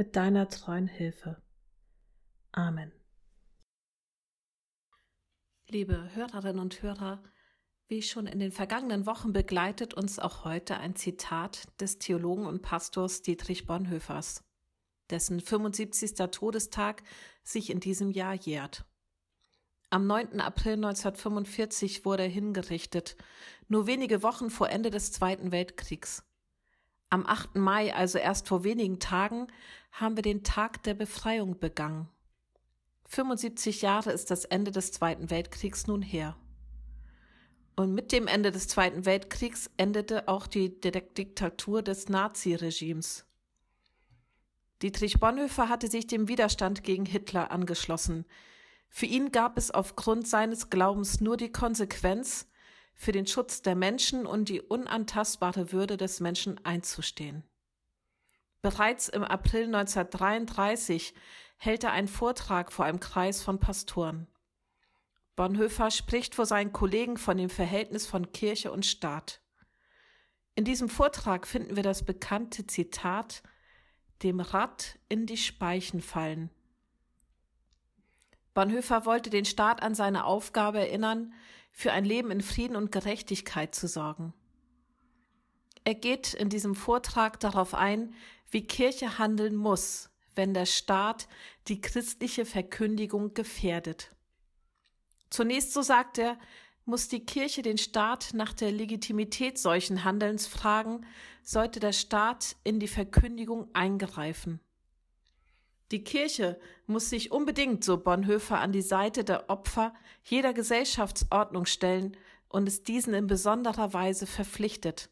mit deiner treuen Hilfe. Amen. Liebe Hörerinnen und Hörer, wie schon in den vergangenen Wochen begleitet uns auch heute ein Zitat des Theologen und Pastors Dietrich Bonhoeffers, dessen 75. Todestag sich in diesem Jahr jährt. Am 9. April 1945 wurde er hingerichtet, nur wenige Wochen vor Ende des Zweiten Weltkriegs. Am 8. Mai, also erst vor wenigen Tagen, haben wir den Tag der Befreiung begangen. 75 Jahre ist das Ende des Zweiten Weltkriegs nun her. Und mit dem Ende des Zweiten Weltkriegs endete auch die Diktatur des Naziregimes. Dietrich Bonhoeffer hatte sich dem Widerstand gegen Hitler angeschlossen. Für ihn gab es aufgrund seines Glaubens nur die Konsequenz, für den Schutz der Menschen und die unantastbare Würde des Menschen einzustehen. Bereits im April 1933 hält er einen Vortrag vor einem Kreis von Pastoren. Bonhoeffer spricht vor seinen Kollegen von dem Verhältnis von Kirche und Staat. In diesem Vortrag finden wir das bekannte Zitat dem Rad in die Speichen fallen. Bonhoeffer wollte den Staat an seine Aufgabe erinnern, für ein Leben in Frieden und Gerechtigkeit zu sorgen. Er geht in diesem Vortrag darauf ein, wie Kirche handeln muss, wenn der Staat die christliche Verkündigung gefährdet. Zunächst, so sagt er, muss die Kirche den Staat nach der Legitimität solchen Handelns fragen, sollte der Staat in die Verkündigung eingreifen. Die Kirche muss sich unbedingt, so Bonhoeffer, an die Seite der Opfer jeder Gesellschaftsordnung stellen und es diesen in besonderer Weise verpflichtet,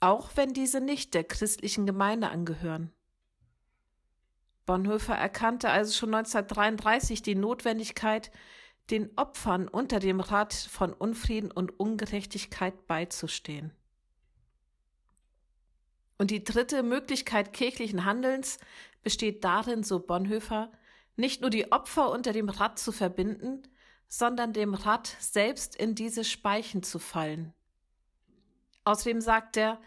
auch wenn diese nicht der christlichen Gemeinde angehören. Bonhoeffer erkannte also schon 1933 die Notwendigkeit, den Opfern unter dem Rad von Unfrieden und Ungerechtigkeit beizustehen. Und die dritte Möglichkeit kirchlichen Handelns besteht darin, so Bonhoeffer, nicht nur die Opfer unter dem Rad zu verbinden, sondern dem Rad selbst in diese Speichen zu fallen. Außerdem sagt er,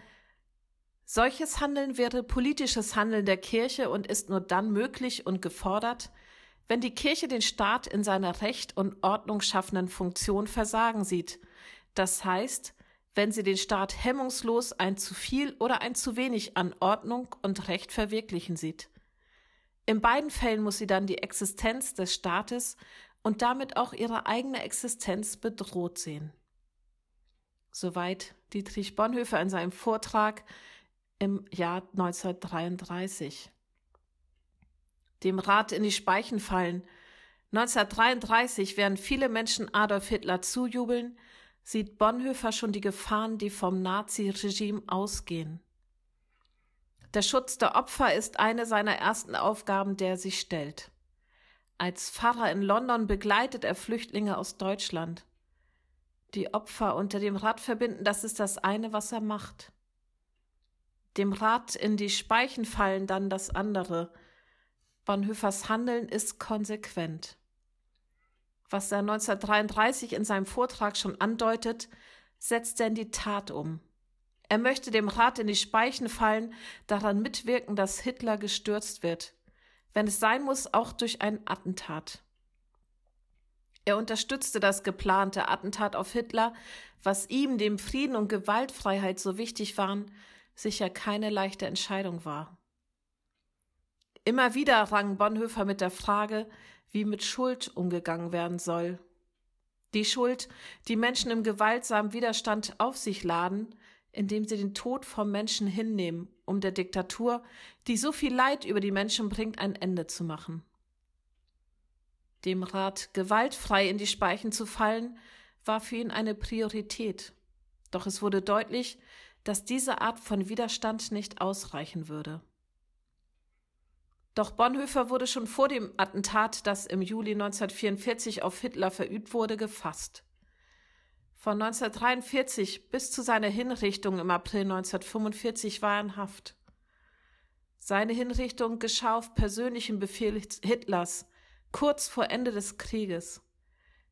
solches Handeln wäre politisches Handeln der Kirche und ist nur dann möglich und gefordert, wenn die Kirche den Staat in seiner recht und Ordnung schaffenden Funktion versagen sieht. Das heißt, wenn sie den Staat hemmungslos ein zu viel oder ein zu wenig an Ordnung und Recht verwirklichen sieht. In beiden Fällen muss sie dann die Existenz des Staates und damit auch ihre eigene Existenz bedroht sehen. Soweit Dietrich Bonhoeffer in seinem Vortrag im Jahr 1933. Dem Rat in die Speichen fallen. 1933 werden viele Menschen Adolf Hitler zujubeln, sieht Bonhoeffer schon die Gefahren, die vom Naziregime ausgehen. Der Schutz der Opfer ist eine seiner ersten Aufgaben, der er sich stellt. Als Pfarrer in London begleitet er Flüchtlinge aus Deutschland. Die Opfer unter dem Rad verbinden, das ist das eine, was er macht. Dem Rad in die Speichen fallen dann das andere. Bonhoeffers Handeln ist konsequent was er 1933 in seinem Vortrag schon andeutet, setzt er in die Tat um. Er möchte dem Rat in die Speichen fallen, daran mitwirken, dass Hitler gestürzt wird. Wenn es sein muss, auch durch ein Attentat. Er unterstützte das geplante Attentat auf Hitler, was ihm, dem Frieden und Gewaltfreiheit so wichtig waren, sicher keine leichte Entscheidung war. Immer wieder rang Bonhoeffer mit der Frage, wie mit Schuld umgegangen werden soll. Die Schuld, die Menschen im gewaltsamen Widerstand auf sich laden, indem sie den Tod vom Menschen hinnehmen, um der Diktatur, die so viel Leid über die Menschen bringt, ein Ende zu machen. Dem Rat, gewaltfrei in die Speichen zu fallen, war für ihn eine Priorität. Doch es wurde deutlich, dass diese Art von Widerstand nicht ausreichen würde. Doch Bonhoeffer wurde schon vor dem Attentat, das im Juli 1944 auf Hitler verübt wurde, gefasst. Von 1943 bis zu seiner Hinrichtung im April 1945 war er in Haft. Seine Hinrichtung geschah auf persönlichen Befehl Hitlers, kurz vor Ende des Krieges.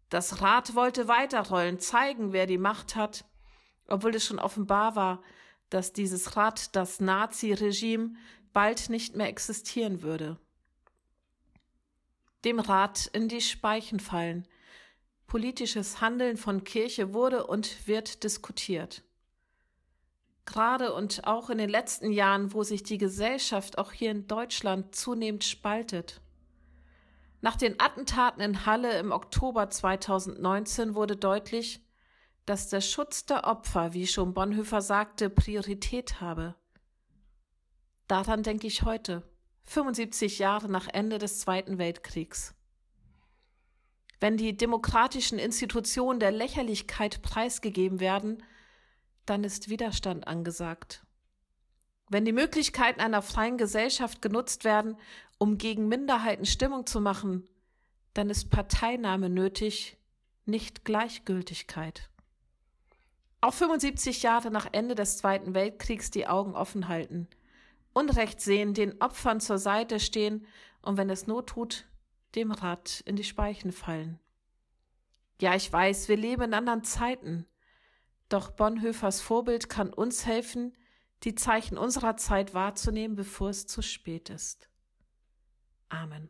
Das Rad wollte weiterrollen, zeigen, wer die Macht hat, obwohl es schon offenbar war, dass dieses Rad, das Nazi-Regime, bald nicht mehr existieren würde. Dem Rat in die Speichen fallen. Politisches Handeln von Kirche wurde und wird diskutiert. Gerade und auch in den letzten Jahren, wo sich die Gesellschaft auch hier in Deutschland zunehmend spaltet. Nach den Attentaten in Halle im Oktober 2019 wurde deutlich, dass der Schutz der Opfer, wie schon Bonhoeffer sagte, Priorität habe. Daran denke ich heute, 75 Jahre nach Ende des Zweiten Weltkriegs. Wenn die demokratischen Institutionen der Lächerlichkeit preisgegeben werden, dann ist Widerstand angesagt. Wenn die Möglichkeiten einer freien Gesellschaft genutzt werden, um gegen Minderheiten Stimmung zu machen, dann ist Parteinahme nötig, nicht Gleichgültigkeit. Auch 75 Jahre nach Ende des Zweiten Weltkriegs die Augen offen halten, Unrecht sehen, den Opfern zur Seite stehen und wenn es Not tut, dem Rad in die Speichen fallen. Ja, ich weiß, wir leben in anderen Zeiten, doch Bonhoeffers Vorbild kann uns helfen, die Zeichen unserer Zeit wahrzunehmen, bevor es zu spät ist. Amen.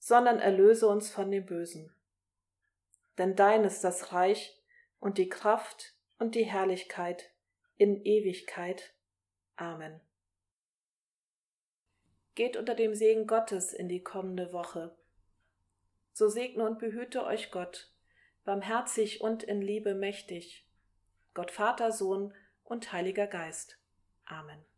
sondern erlöse uns von dem Bösen. Denn dein ist das Reich und die Kraft und die Herrlichkeit in Ewigkeit. Amen. Geht unter dem Segen Gottes in die kommende Woche. So segne und behüte euch Gott, barmherzig und in Liebe mächtig, Gott Vater, Sohn und Heiliger Geist. Amen.